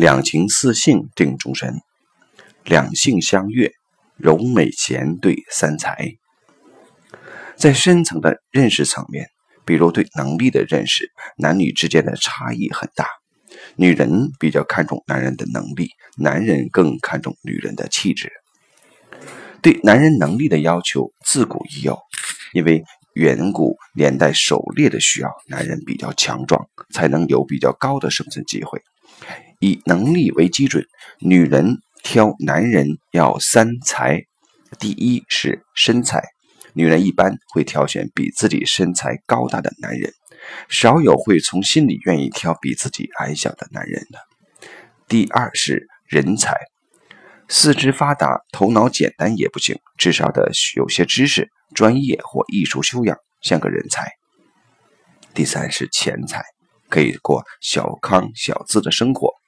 两情四性定终身，两性相悦，柔美贤对三才。在深层的认识层面，比如对能力的认识，男女之间的差异很大。女人比较看重男人的能力，男人更看重女人的气质。对男人能力的要求自古已有，因为远古年代狩猎的需要，男人比较强壮，才能有比较高的生存机会。以能力为基准，女人挑男人要三才。第一是身材，女人一般会挑选比自己身材高大的男人，少有会从心里愿意挑比自己矮小的男人的。第二是人才，四肢发达、头脑简单也不行，至少得有些知识、专业或艺术修养，像个人才。第三是钱财，可以过小康小资的生活。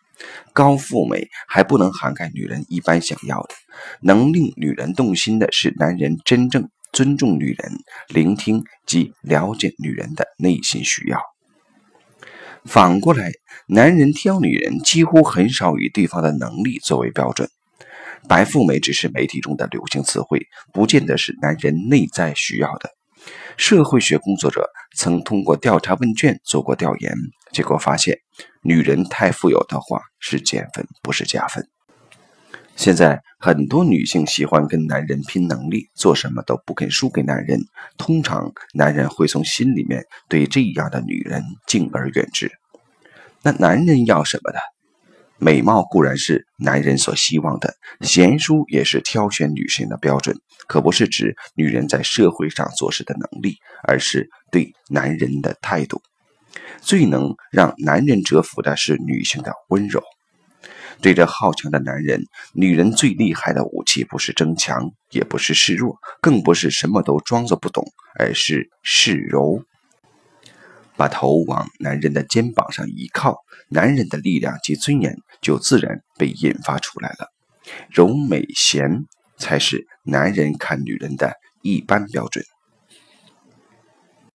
高富美还不能涵盖女人一般想要的，能令女人动心的是男人真正尊重女人、聆听及了解女人的内心需要。反过来，男人挑女人几乎很少以对方的能力作为标准。白富美只是媒体中的流行词汇，不见得是男人内在需要的。社会学工作者曾通过调查问卷做过调研，结果发现，女人太富有的话是减分，不是加分。现在很多女性喜欢跟男人拼能力，做什么都不肯输给男人。通常，男人会从心里面对这样的女人敬而远之。那男人要什么呢？美貌固然是男人所希望的，贤淑也是挑选女性的标准，可不是指女人在社会上做事的能力，而是对男人的态度。最能让男人折服的是女性的温柔。对着好强的男人，女人最厉害的武器不是争强，也不是示弱，更不是什么都装作不懂，而是示柔。把头往男人的肩膀上一靠，男人的力量及尊严就自然被引发出来了。柔美贤才是男人看女人的一般标准。